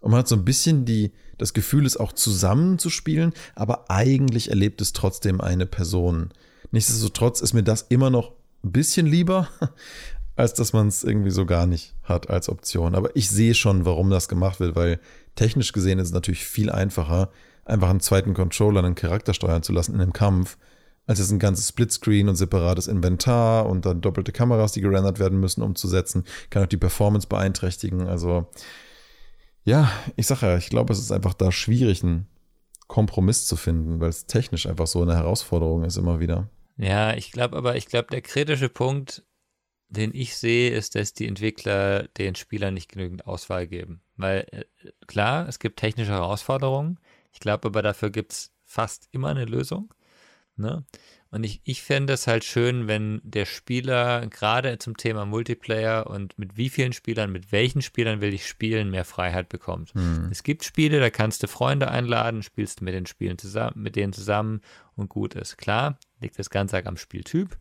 und man hat so ein bisschen die, das Gefühl, es auch zusammen zu spielen, aber eigentlich erlebt es trotzdem eine Person. Nichtsdestotrotz ist mir das immer noch ein bisschen lieber, <laughs> als dass man es irgendwie so gar nicht hat als Option. Aber ich sehe schon, warum das gemacht wird, weil technisch gesehen ist es natürlich viel einfacher, einfach einen zweiten Controller einen Charakter steuern zu lassen in einem Kampf, als jetzt ein ganzes Splitscreen und separates Inventar und dann doppelte Kameras, die gerendert werden müssen, umzusetzen. Kann auch die Performance beeinträchtigen. Also, ja, ich sage ja, ich glaube, es ist einfach da schwierig, einen Kompromiss zu finden, weil es technisch einfach so eine Herausforderung ist immer wieder. Ja, ich glaube aber, ich glaube, der kritische Punkt den ich sehe, ist, dass die Entwickler den Spielern nicht genügend Auswahl geben. Weil äh, klar, es gibt technische Herausforderungen. Ich glaube aber, dafür gibt es fast immer eine Lösung. Ne? Und ich, ich fände es halt schön, wenn der Spieler gerade zum Thema Multiplayer und mit wie vielen Spielern, mit welchen Spielern will ich spielen, mehr Freiheit bekommt. Mhm. Es gibt Spiele, da kannst du Freunde einladen, spielst du mit den Spielen zusammen, mit denen zusammen und gut ist. Klar, liegt das Ganze am Spieltyp.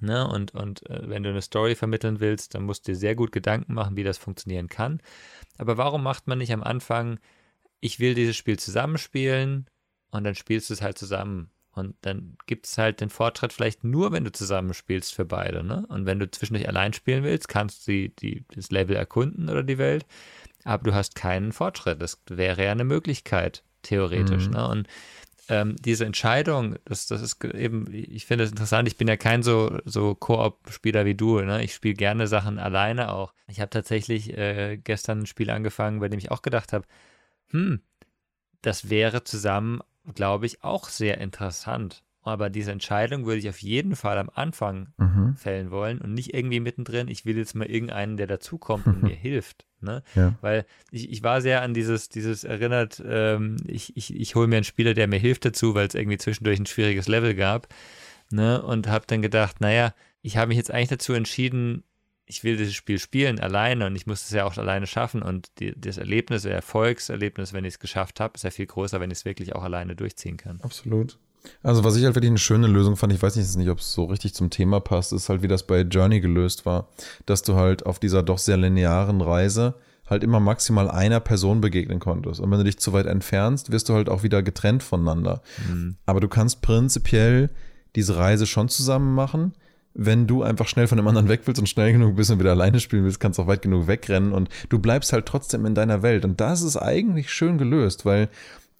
Ne? Und, und äh, wenn du eine Story vermitteln willst, dann musst du dir sehr gut Gedanken machen, wie das funktionieren kann. Aber warum macht man nicht am Anfang, ich will dieses Spiel zusammenspielen und dann spielst du es halt zusammen. Und dann gibt es halt den Vortritt vielleicht nur, wenn du zusammenspielst für beide. Ne? Und wenn du zwischendurch allein spielen willst, kannst du die, die, das Level erkunden oder die Welt, aber du hast keinen Fortschritt. Das wäre ja eine Möglichkeit, theoretisch. Mhm. Ne? Und ähm, diese Entscheidung, das, das ist eben, ich finde es interessant, ich bin ja kein so, so Koop-Spieler wie du, ne? ich spiele gerne Sachen alleine auch. Ich habe tatsächlich äh, gestern ein Spiel angefangen, bei dem ich auch gedacht habe, hm, das wäre zusammen, glaube ich, auch sehr interessant. Aber diese Entscheidung würde ich auf jeden Fall am Anfang mhm. fällen wollen und nicht irgendwie mittendrin, ich will jetzt mal irgendeinen, der dazukommt und mir <laughs> hilft. Ne? Ja. Weil ich, ich war sehr an dieses, dieses erinnert, ähm, ich, ich, ich hole mir einen Spieler, der mir hilft dazu, weil es irgendwie zwischendurch ein schwieriges Level gab. Ne? Und habe dann gedacht, naja, ich habe mich jetzt eigentlich dazu entschieden, ich will dieses Spiel spielen alleine und ich muss es ja auch alleine schaffen. Und die, das Erlebnis, der Erfolgserlebnis, wenn ich es geschafft habe, ist ja viel größer, wenn ich es wirklich auch alleine durchziehen kann. Absolut. Also was ich halt wirklich eine schöne Lösung fand, ich weiß nicht, ob es so richtig zum Thema passt, ist halt, wie das bei Journey gelöst war, dass du halt auf dieser doch sehr linearen Reise halt immer maximal einer Person begegnen konntest. Und wenn du dich zu weit entfernst, wirst du halt auch wieder getrennt voneinander. Mhm. Aber du kannst prinzipiell diese Reise schon zusammen machen. Wenn du einfach schnell von dem anderen weg willst und schnell genug bist und wieder alleine spielen willst, kannst du auch weit genug wegrennen und du bleibst halt trotzdem in deiner Welt. Und das ist eigentlich schön gelöst, weil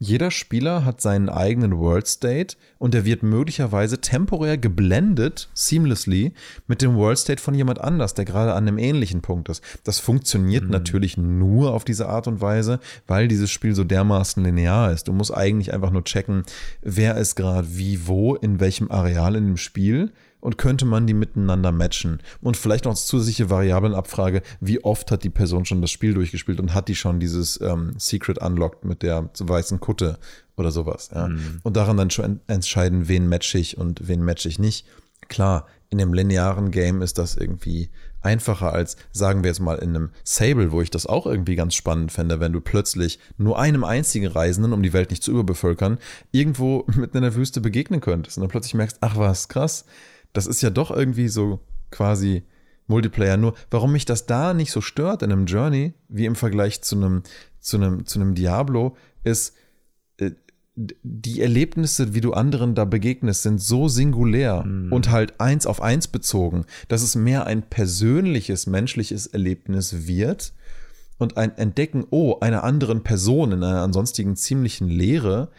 Jeder Spieler hat seinen eigenen World State und der wird möglicherweise temporär geblendet, seamlessly, mit dem World State von jemand anders, der gerade an einem ähnlichen Punkt ist. Das funktioniert mhm. natürlich nur auf diese Art und Weise, weil dieses Spiel so dermaßen linear ist. Du musst eigentlich einfach nur checken, wer ist gerade wie, wo, in welchem Areal in dem Spiel und könnte man die miteinander matchen? Und vielleicht noch als zusätzliche Variablenabfrage, wie oft hat die Person schon das Spiel durchgespielt und hat die schon dieses ähm, Secret unlocked mit der weißen Kutte oder sowas. Ja? Mhm. Und daran dann schon entscheiden, wen match ich und wen match ich nicht. Klar, in einem linearen Game ist das irgendwie einfacher als, sagen wir jetzt mal, in einem Sable, wo ich das auch irgendwie ganz spannend fände, wenn du plötzlich nur einem einzigen Reisenden, um die Welt nicht zu überbevölkern, irgendwo <laughs> mitten in der Wüste begegnen könntest und dann plötzlich merkst, ach was, krass, das ist ja doch irgendwie so quasi Multiplayer. Nur warum mich das da nicht so stört in einem Journey, wie im Vergleich zu einem, zu einem, zu einem Diablo, ist, äh, die Erlebnisse, wie du anderen da begegnest, sind so singulär mhm. und halt eins auf eins bezogen, dass es mehr ein persönliches, menschliches Erlebnis wird und ein Entdecken, oh, einer anderen Person in einer ansonstigen ziemlichen Leere,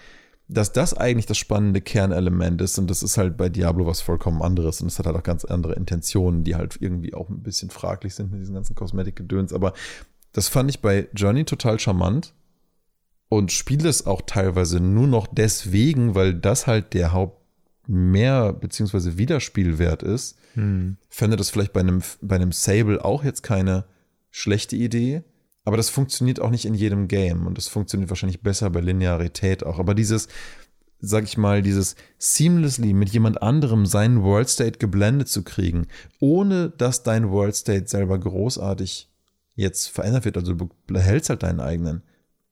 dass das eigentlich das spannende Kernelement ist und das ist halt bei Diablo was vollkommen anderes und es hat halt auch ganz andere Intentionen, die halt irgendwie auch ein bisschen fraglich sind mit diesen ganzen Kosmetikgedöns, aber das fand ich bei Journey total charmant und spiele es auch teilweise nur noch deswegen, weil das halt der Haupt mehr beziehungsweise Wiederspielwert ist. Hm. Fände das vielleicht bei einem, bei einem Sable auch jetzt keine schlechte Idee. Aber das funktioniert auch nicht in jedem Game und das funktioniert wahrscheinlich besser bei Linearität auch. Aber dieses, sag ich mal, dieses seamlessly mit jemand anderem seinen World State geblendet zu kriegen, ohne dass dein World State selber großartig jetzt verändert wird, also du behältst halt deinen eigenen.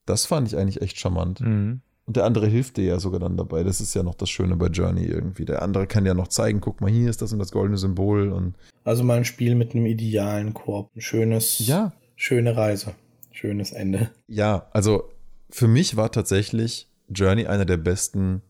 Das fand ich eigentlich echt charmant. Mhm. Und der andere hilft dir ja sogar dann dabei. Das ist ja noch das Schöne bei Journey irgendwie. Der andere kann ja noch zeigen, guck mal, hier ist das und das goldene Symbol und. Also mal ein Spiel mit einem idealen Korb. Ein schönes, ja. schöne Reise schönes Ende. Ja, also für mich war tatsächlich Journey einer der besten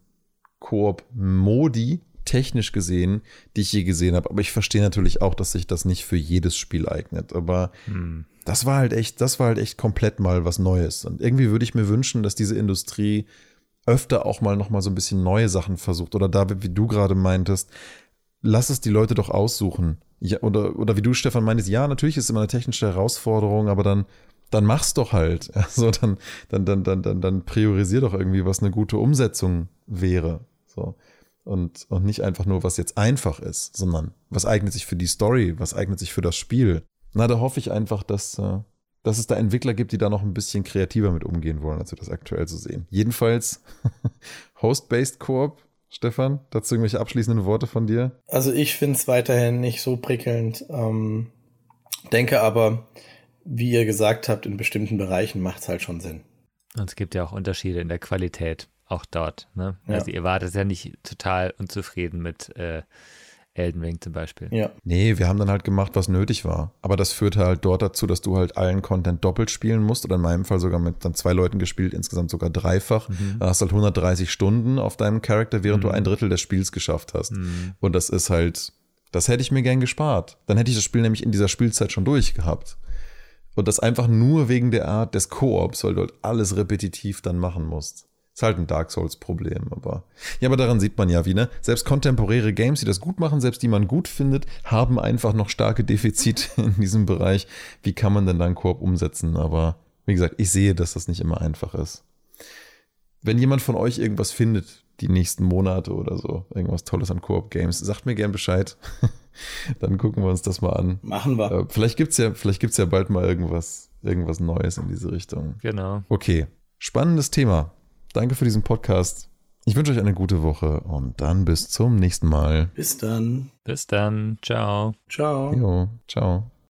Koop-Modi, technisch gesehen, die ich je gesehen habe. Aber ich verstehe natürlich auch, dass sich das nicht für jedes Spiel eignet. Aber hm. das war halt echt, das war halt echt komplett mal was Neues. Und irgendwie würde ich mir wünschen, dass diese Industrie öfter auch mal noch mal so ein bisschen neue Sachen versucht. Oder da, wie du gerade meintest, lass es die Leute doch aussuchen. Ja, oder, oder wie du, Stefan, meintest, ja, natürlich ist es immer eine technische Herausforderung, aber dann dann mach's doch halt. <laughs> Also dann, dann, dann, dann, dann, dann priorisier doch irgendwie, was eine gute Umsetzung wäre. So. Und, und nicht einfach nur, was jetzt einfach ist, sondern was eignet sich für die Story, was eignet sich für das Spiel. Na, da hoffe ich einfach, dass, äh, dass es da Entwickler gibt, die da noch ein bisschen kreativer mit umgehen wollen, als wir das aktuell so sehen. Jedenfalls <laughs> Host-Based Koop. Stefan, dazu irgendwelche abschließenden Worte von dir? Also ich finde es weiterhin nicht so prickelnd. Ähm, denke aber, wie ihr gesagt habt, in bestimmten Bereichen macht es halt schon Sinn. Und es gibt ja auch Unterschiede in der Qualität, auch dort. Ne? Ja. Also ihr wart ja nicht total unzufrieden mit äh, Elden Ring zum Beispiel. Ja. Nee, wir haben dann halt gemacht, was nötig war. Aber das führte halt dort dazu, dass du halt allen Content doppelt spielen musst oder in meinem Fall sogar mit dann zwei Leuten gespielt, insgesamt sogar dreifach. Mhm. Da hast halt 130 Stunden auf deinem Charakter, während mhm. du ein Drittel des Spiels geschafft hast. Mhm. Und das ist halt, das hätte ich mir gern gespart. Dann hätte ich das Spiel nämlich in dieser Spielzeit schon durchgehabt. Und das einfach nur wegen der Art des Koops, weil du halt alles repetitiv dann machen musst. Ist halt ein Dark Souls-Problem, aber. Ja, aber daran sieht man ja, wie, ne? Selbst kontemporäre Games, die das gut machen, selbst die man gut findet, haben einfach noch starke Defizite <laughs> in diesem Bereich. Wie kann man denn dann Koop umsetzen? Aber wie gesagt, ich sehe, dass das nicht immer einfach ist. Wenn jemand von euch irgendwas findet, die nächsten Monate oder so, irgendwas Tolles an Koop-Games, sagt mir gern Bescheid. <laughs> Dann gucken wir uns das mal an. Machen wir. Äh, vielleicht gibt es ja, ja bald mal irgendwas, irgendwas Neues in diese Richtung. Genau. Okay. Spannendes Thema. Danke für diesen Podcast. Ich wünsche euch eine gute Woche und dann bis zum nächsten Mal. Bis dann. Bis dann. Ciao. Ciao. Jo, ciao.